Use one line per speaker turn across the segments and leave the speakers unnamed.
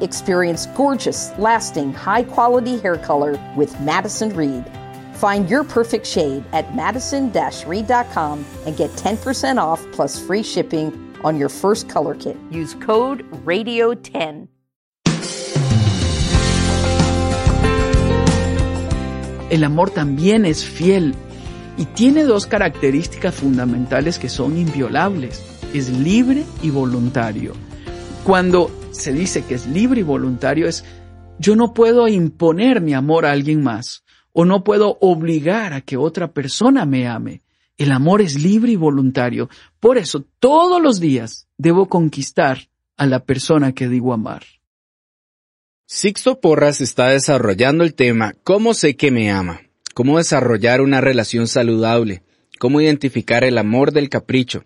Experience gorgeous, lasting, high quality hair color with Madison Reed. Find your perfect shade at madison reed.com and get 10% off plus free shipping on your first color kit. Use code RADIO10.
El amor también es fiel y tiene dos características fundamentales que son inviolables. Es libre y voluntario. Cuando se dice que es libre y voluntario es yo no puedo imponer mi amor a alguien más o no puedo obligar a que otra persona me ame. El amor es libre y voluntario. Por eso todos los días debo conquistar a la persona que digo amar.
Sixto Porras está desarrollando el tema ¿Cómo sé que me ama? ¿Cómo desarrollar una relación saludable? ¿Cómo identificar el amor del capricho?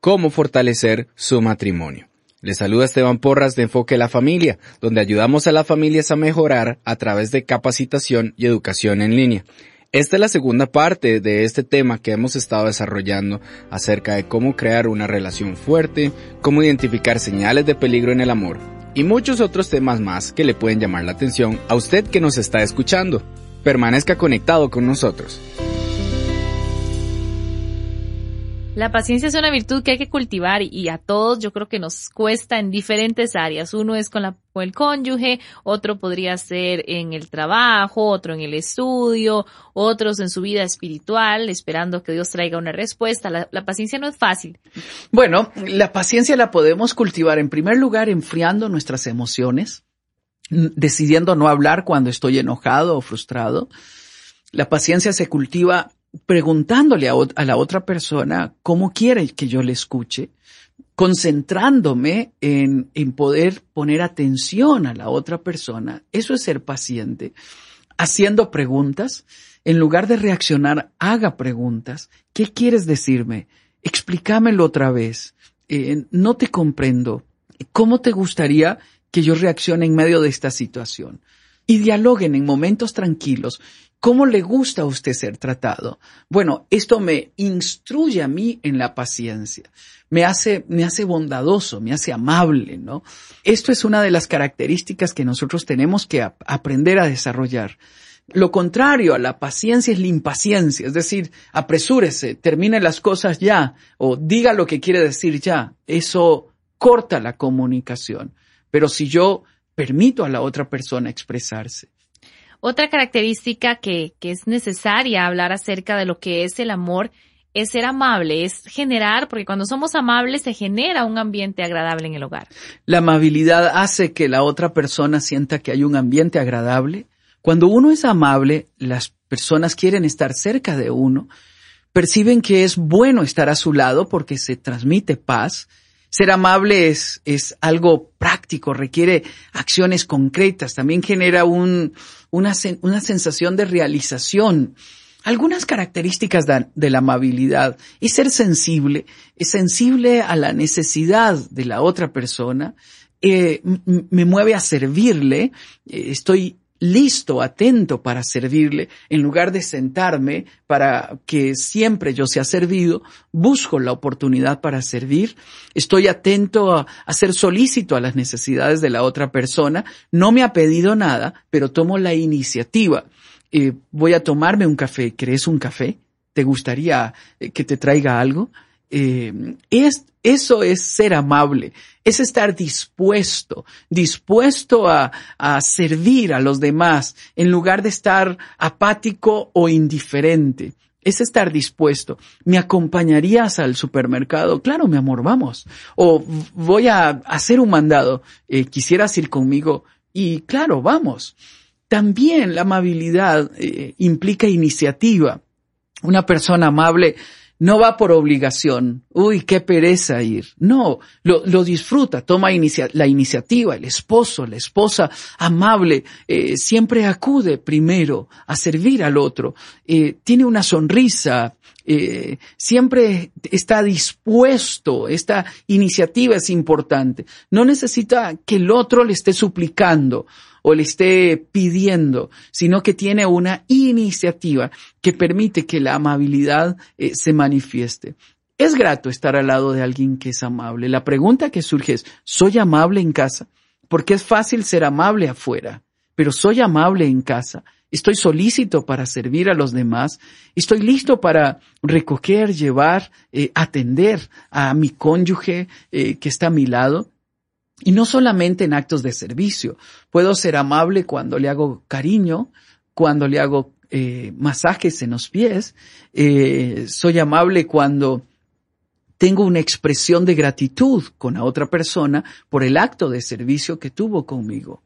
¿Cómo fortalecer su matrimonio? Le saluda Esteban Porras de Enfoque a la Familia, donde ayudamos a las familias a mejorar a través de capacitación y educación en línea. Esta es la segunda parte de este tema que hemos estado desarrollando acerca de cómo crear una relación fuerte, cómo identificar señales de peligro en el amor y muchos otros temas más que le pueden llamar la atención a usted que nos está escuchando. Permanezca conectado con nosotros.
La paciencia es una virtud que hay que cultivar y a todos yo creo que nos cuesta en diferentes áreas. Uno es con, la, el cónyuge, otro podría ser en el trabajo, otro en el estudio, otros en su vida espiritual, esperando que Dios traiga una respuesta. La, la paciencia no es fácil.
Bueno, la paciencia la podemos cultivar en primer lugar enfriando nuestras emociones, decidiendo no hablar cuando estoy enojado o frustrado. La paciencia se cultiva preguntándole a, la otra persona cómo quiere que yo le escuche, concentrándome en, poder poner atención a la otra persona. Eso es ser paciente. Haciendo preguntas, en lugar de reaccionar, haga preguntas. ¿Qué quieres decirme? Explícamelo otra vez. Eh, no te comprendo. ¿Cómo te gustaría que yo reaccione en medio de esta situación? Y dialoguen en momentos tranquilos. ¿Cómo le gusta a usted ser tratado? Bueno, esto me instruye a mí en la paciencia. Me hace, me hace bondadoso, me hace amable, ¿no? Esto es una de las características que nosotros tenemos que aprender a desarrollar. Lo contrario a la paciencia es la impaciencia, es decir, apresúrese, termine las cosas ya, o diga lo que quiere decir ya. Eso corta la comunicación. Pero si yo permito a la otra persona expresarse,
otra característica que, que es necesaria hablar acerca de lo que es el amor es ser amable, es generar, porque cuando somos amables se genera un ambiente agradable en el hogar.
La amabilidad hace que la otra persona sienta que hay un ambiente agradable. Cuando uno es amable, las personas quieren estar cerca de uno, perciben que es bueno estar a su lado porque se transmite paz, ser amable es, es algo práctico, requiere acciones concretas, también genera un, una, una sensación de realización. Algunas características de, la amabilidad es ser sensible, es sensible a la necesidad de la otra persona, eh, me mueve a servirle, eh, estoy listo, atento para servirle, en lugar de sentarme para que siempre yo sea servido, busco la oportunidad para servir, estoy atento a, ser solícito a las necesidades de la otra persona, no me ha pedido nada, pero tomo la iniciativa. Eh, voy a tomarme un café, ¿querés un café? ¿Te gustaría eh, que te traiga algo? Eh, es, eso es ser amable, es estar dispuesto, dispuesto a, a, servir a los demás en lugar de estar apático o indiferente. Es estar dispuesto. ¿Me acompañarías al supermercado? Claro, mi amor, vamos. O voy a hacer un mandado. Eh, ¿Quisieras ir conmigo? Y claro, vamos. También la amabilidad eh, implica iniciativa. Una persona amable no va por obligación. Uy, qué pereza ir. No, lo, disfruta, toma la iniciativa. El esposo, la esposa amable, eh, siempre acude primero a servir al otro. Eh, tiene una sonrisa, eh, siempre está dispuesto. Esta iniciativa es importante. No necesita que el otro le esté suplicando o le esté pidiendo, sino que tiene una iniciativa que permite que la amabilidad eh, se manifieste. Es grato estar al lado de alguien que es amable. La pregunta que surge es, ¿soy amable en casa? Porque es fácil ser amable afuera, pero ¿soy amable en casa? Estoy solícito para servir a los demás. Estoy listo para recoger, llevar, eh, atender a mi cónyuge eh, que está a mi lado. Y no solamente en actos de servicio. Puedo ser amable cuando le hago cariño, cuando le hago eh, masajes en los pies. Eh, soy amable cuando tengo una expresión de gratitud con la otra persona por el acto de servicio que tuvo conmigo.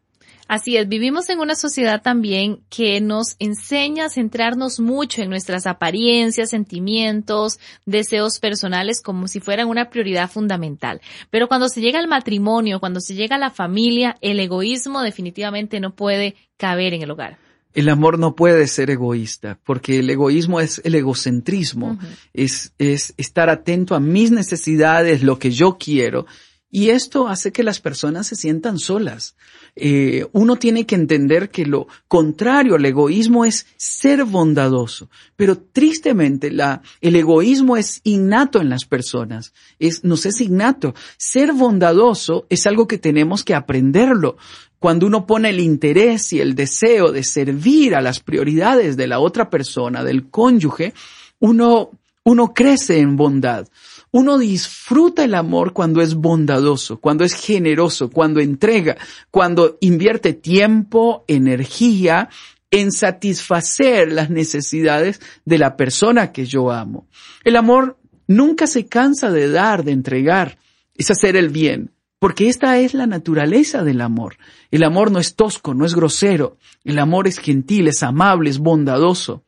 Así es, vivimos en una sociedad también que nos enseña a centrarnos mucho en nuestras apariencias, sentimientos, deseos personales como si fueran una prioridad fundamental. Pero cuando se llega al matrimonio, cuando se llega a la familia, el egoísmo definitivamente no puede caber en el hogar.
El amor no puede ser egoísta, porque el egoísmo es el egocentrismo, es, es estar atento a mis necesidades, lo que yo quiero, y esto hace que las personas se sientan solas. Eh, uno tiene que entender que lo contrario al egoísmo es ser bondadoso. Pero tristemente el egoísmo es innato en las personas. Es, nos es innato. Ser bondadoso es algo que tenemos que aprenderlo. Cuando uno pone el interés y el deseo de servir a las prioridades de la otra persona, del cónyuge, uno, uno crece en bondad. Uno disfruta el amor cuando es bondadoso, cuando es generoso, cuando entrega, cuando invierte tiempo, energía en satisfacer las necesidades de la persona que yo amo. El amor nunca se cansa de dar, de entregar, es hacer el bien, porque esta es la naturaleza del amor. El amor no es tosco, no es grosero, el amor es gentil, es amable, es bondadoso.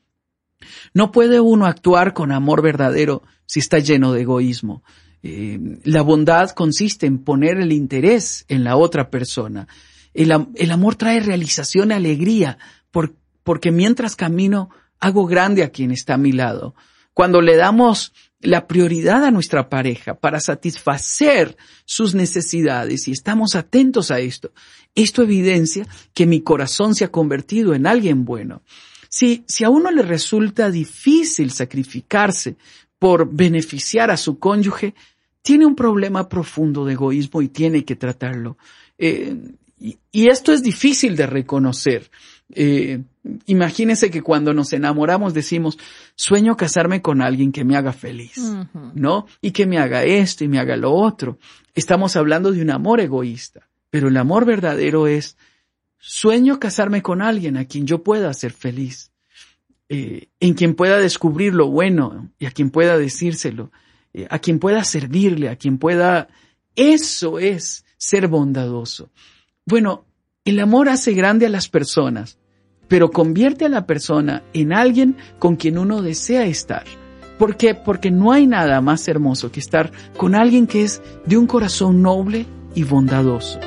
No puede uno actuar con amor verdadero si está lleno de egoísmo. Eh, la bondad consiste en poner el interés en la otra persona. El, amor trae realización y alegría, porque mientras camino hago grande a quien está a mi lado. Cuando le damos la prioridad a nuestra pareja para satisfacer sus necesidades y estamos atentos a esto, esto evidencia que mi corazón se ha convertido en alguien bueno. Si, si a uno le resulta difícil sacrificarse por beneficiar a su cónyuge, tiene un problema profundo de egoísmo y tiene que tratarlo. Eh, y, esto es difícil de reconocer. Eh, imagínense que cuando nos enamoramos decimos, sueño casarme con alguien que me haga feliz, ¿no? Y que me haga esto y me haga lo otro. Estamos hablando de un amor egoísta, pero el amor verdadero es, Sueño casarme con alguien a quien yo pueda hacer feliz, eh, en quien pueda descubrir lo bueno y a quien pueda decírselo, eh, a quien pueda servirle, a quien pueda... Eso es ser bondadoso. Bueno, el amor hace grande a las personas, pero convierte a la persona en alguien con quien uno desea estar. ¿Por qué? Porque no hay nada más hermoso que estar con alguien que es de un corazón noble y bondadoso.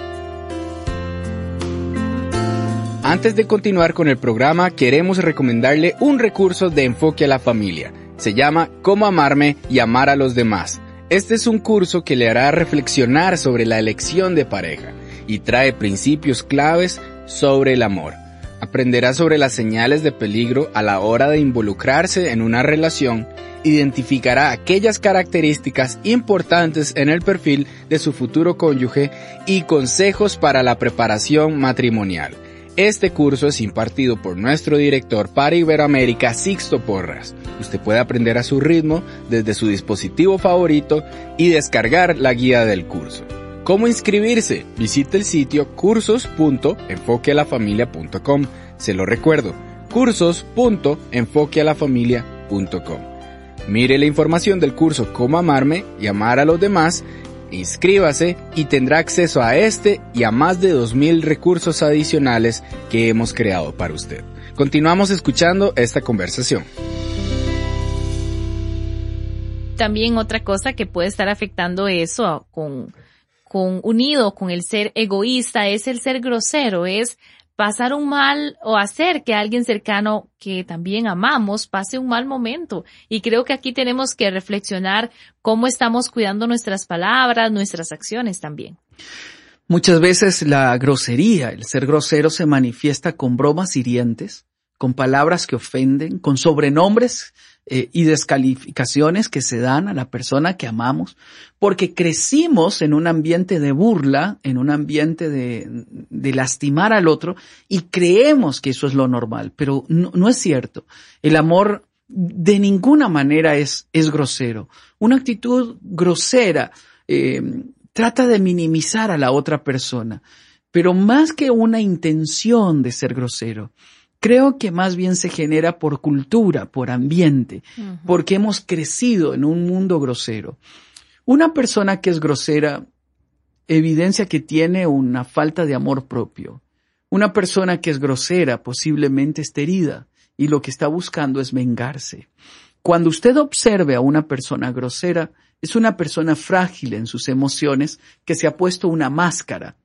Antes de continuar con el programa, queremos recomendarle un recurso de enfoque a la familia. Se llama Cómo amarme y amar a los demás. Este es un curso que le hará reflexionar sobre la elección de pareja y trae principios claves sobre el amor. Aprenderá sobre las señales de peligro a la hora de involucrarse en una relación, identificará aquellas características importantes en el perfil de su futuro cónyuge y consejos para la preparación matrimonial. Este curso es impartido por nuestro director para Iberoamérica, Sixto Porras. Usted puede aprender a su ritmo desde su dispositivo favorito y descargar la guía del curso. ¿Cómo inscribirse? Visite el sitio cursos.enfoquealafamilia.com. Se lo recuerdo, cursos.enfoquealafamilia.com. Mire la información del curso Cómo amarme y amar a los demás Inscríbase y tendrá acceso a este y a más de 2.000 recursos adicionales que hemos creado para usted. Continuamos escuchando esta conversación.
también otra cosa que puede estar afectando eso con, con unido con el ser egoísta es el ser grosero, es pasar un mal o hacer que alguien cercano que también amamos pase un mal momento. Y creo que aquí tenemos que reflexionar cómo estamos cuidando nuestras palabras, nuestras acciones también.
Muchas veces la grosería, el ser grosero se manifiesta con bromas hirientes, con palabras que ofenden, con sobrenombres eh, y descalificaciones que se dan a la persona que amamos, porque crecimos en un ambiente de burla, en un ambiente de, de lastimar al otro y creemos que eso es lo normal, pero no, es cierto. El amor de ninguna manera es, es grosero. Una actitud grosera eh, trata de minimizar a la otra persona, pero más que una intención de ser grosero, creo que más bien se genera por cultura, por ambiente, porque hemos crecido en un mundo grosero. Una persona que es grosera evidencia que tiene una falta de amor propio. Una persona que es grosera posiblemente está herida y lo que está buscando es vengarse. Cuando usted observe a una persona grosera, es una persona frágil en sus emociones que se ha puesto una máscara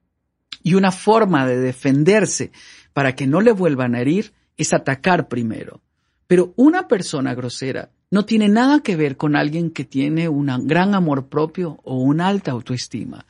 y una forma de defenderse para que no le vuelvan a herir es atacar primero. Pero una persona grosera no tiene nada que ver con alguien que tiene un gran amor propio o una alta autoestima.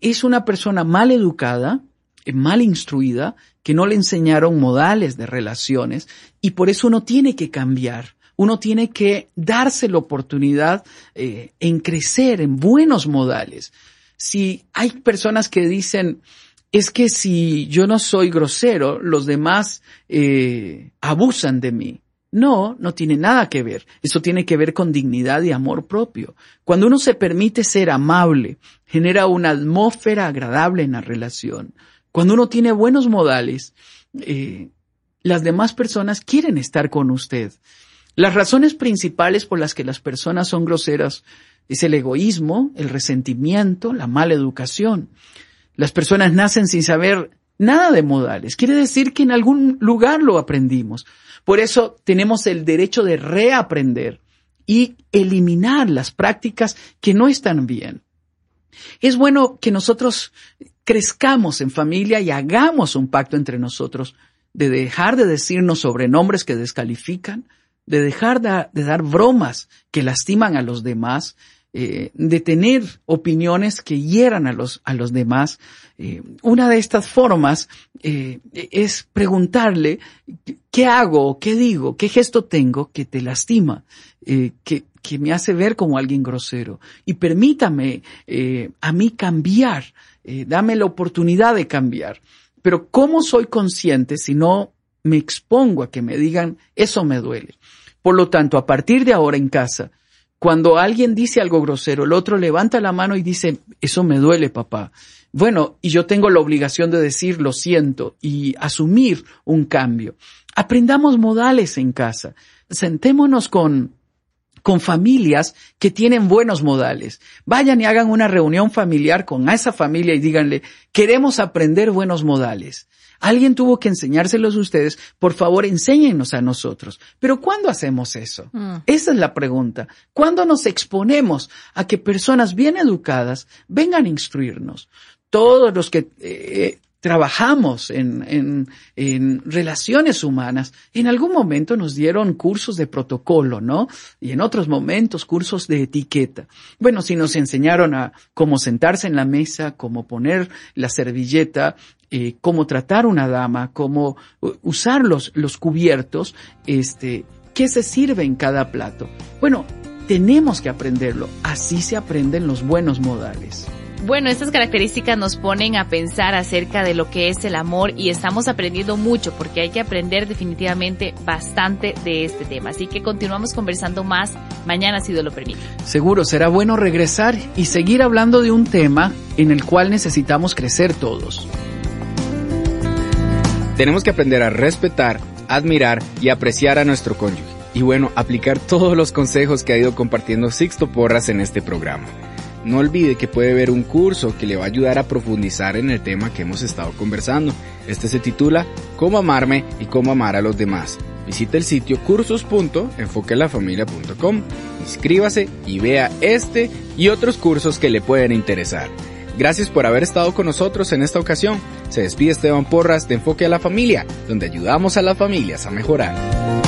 Es una persona mal educada, eh, mal instruida, que no le enseñaron modales de relaciones y por eso uno tiene que cambiar. Uno tiene que darse la oportunidad eh, en crecer en buenos modales. Si hay personas que dicen, es que si yo no soy grosero, los demás eh, abusan de mí. No, no tiene nada que ver. Eso tiene que ver con dignidad y amor propio. Cuando uno se permite ser amable, genera una atmósfera agradable en la relación. Cuando uno tiene buenos modales, eh, las demás personas quieren estar con usted. Las razones principales por las que las personas son groseras es el egoísmo, el resentimiento, la mala educación. Las personas nacen sin saber nada de modales. Quiere decir que en algún lugar lo aprendimos. Por eso tenemos el derecho de reaprender y eliminar las prácticas que no están bien. Es bueno que nosotros crezcamos en familia y hagamos un pacto entre nosotros de dejar de decirnos sobrenombres que descalifican, de dejar de, dar bromas que lastiman a los demás, eh, de tener opiniones que hieran a los, a los demás. Eh, una de estas formas eh, es preguntarle qué hago, qué digo, qué gesto tengo que te lastima, que, que me hace ver como alguien grosero. Y permítame a mí cambiar, dame la oportunidad de cambiar. Pero ¿cómo soy consciente si no me expongo a que me digan eso me duele? Por lo tanto, a partir de ahora en casa, cuando alguien dice algo grosero, el otro levanta la mano y dice, eso me duele, papá. Bueno, y yo tengo la obligación de decir, lo siento, y asumir un cambio. Aprendamos modales en casa. Sentémonos con, con familias que tienen buenos modales. Vayan y hagan una reunión familiar con esa familia y díganle, queremos aprender buenos modales. Alguien tuvo que enseñárselos a ustedes. Por favor, enséñenos a nosotros. Pero ¿cuándo hacemos eso? Mm. Esa es la pregunta. ¿Cuándo nos exponemos a que personas bien educadas vengan a instruirnos? Todos los que eh, trabajamos en, en, en, relaciones humanas, en algún momento nos dieron cursos de protocolo, ¿no? Y en otros momentos cursos de etiqueta. Bueno, si nos enseñaron a cómo sentarse en la mesa, cómo poner la servilleta, eh, cómo tratar una dama, cómo usar los, los cubiertos, este, qué se sirve en cada plato. Bueno, tenemos que aprenderlo. Así se aprenden los buenos modales.
Bueno, estas características nos ponen a pensar acerca de lo que es el amor y estamos aprendiendo mucho porque hay que aprender definitivamente bastante de este tema. Así que continuamos conversando más mañana si Dios lo permite.
Seguro, será bueno regresar y seguir hablando de un tema en el cual necesitamos crecer todos.
Tenemos que aprender a respetar, admirar y apreciar a nuestro cónyuge. Y bueno, aplicar todos los consejos que ha ido compartiendo Sixto Porras en este programa. No olvide que puede ver un curso que le va a ayudar a profundizar en el tema que hemos estado conversando. Este se titula Cómo amarme y cómo amar a los demás. Visite el sitio cursos.enfoquelafamilia.com, inscríbase y vea este y otros cursos que le pueden interesar. Gracias por haber estado con nosotros en esta ocasión. Se despide Esteban Porras de Enfoque a la Familia, donde ayudamos a las familias a mejorar.